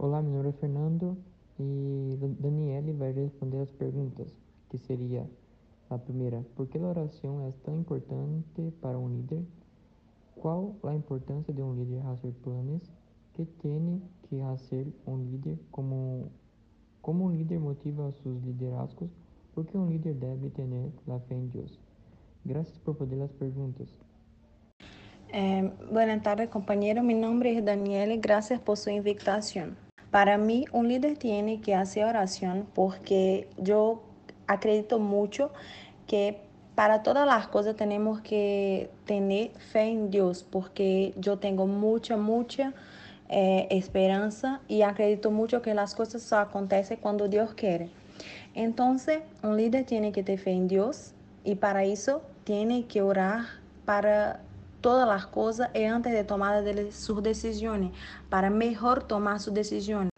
Olá, meu nome é Fernando e Daniele vai responder as perguntas, que seria a primeira, por que a oração é tão importante para um líder? Qual a importância de um líder fazer planos? Que tem que fazer um líder como como um líder motiva seus liderazgos? Por que um líder deve ter a fé em Deus? Graças por poder as perguntas. Eh, buenas tardes, compañero. Mi nombre es Daniele. Gracias por su invitación. Para mí, un líder tiene que hacer oración porque yo acredito mucho que para todas las cosas tenemos que tener fe en Dios porque yo tengo mucha, mucha eh, esperanza y acredito mucho que las cosas acontecen cuando Dios quiere. Entonces, un líder tiene que tener fe en Dios y para eso tiene que orar para todas las cosas antes de tomar sus decisiones, para mejor tomar sus decisiones.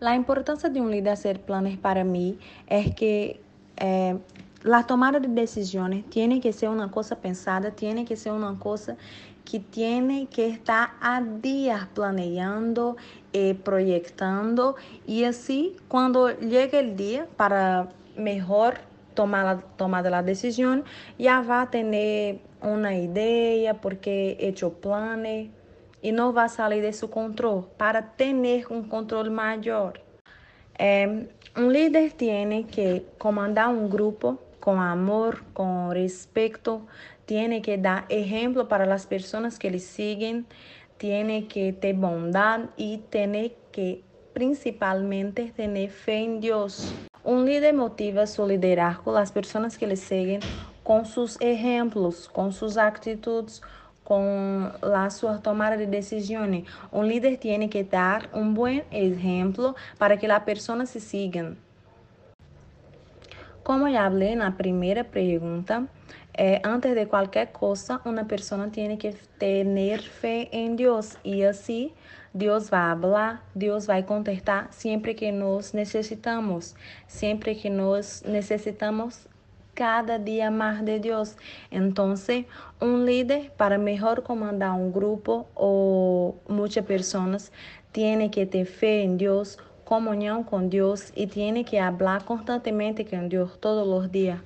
La importancia de un líder hacer planes para mí es que eh, la tomada de decisiones tiene que ser una cosa pensada, tiene que ser una cosa que tiene que estar a días planeando, eh, proyectando y así cuando llegue el día para mejor tomar tomada la decisión, ya va a tener una idea porque hecho planes y no va a salir de su control para tener un control mayor. Eh, un líder tiene que comandar un grupo con amor, con respeto, tiene que dar ejemplo para las personas que le siguen, tiene que tener bondad y tiene que principalmente tener fe en Dios. Un líder motiva su liderazgo las personas que le siguen con sus ejemplos, con sus actitudes, con la su tomada de decisiones. Un líder tiene que dar un buen ejemplo para que las personas se sigan. Como ya hablé en la primera pregunta, eh, antes de cualquier cosa, una persona tiene que tener fe en Dios y así Dios va a hablar, Dios va a contestar siempre que nos necesitamos, siempre que nos necesitamos cada día más de Dios. Entonces, un líder para mejor comandar un grupo o muchas personas tiene que tener fe en Dios, comunión con Dios y tiene que hablar constantemente con Dios todos los días.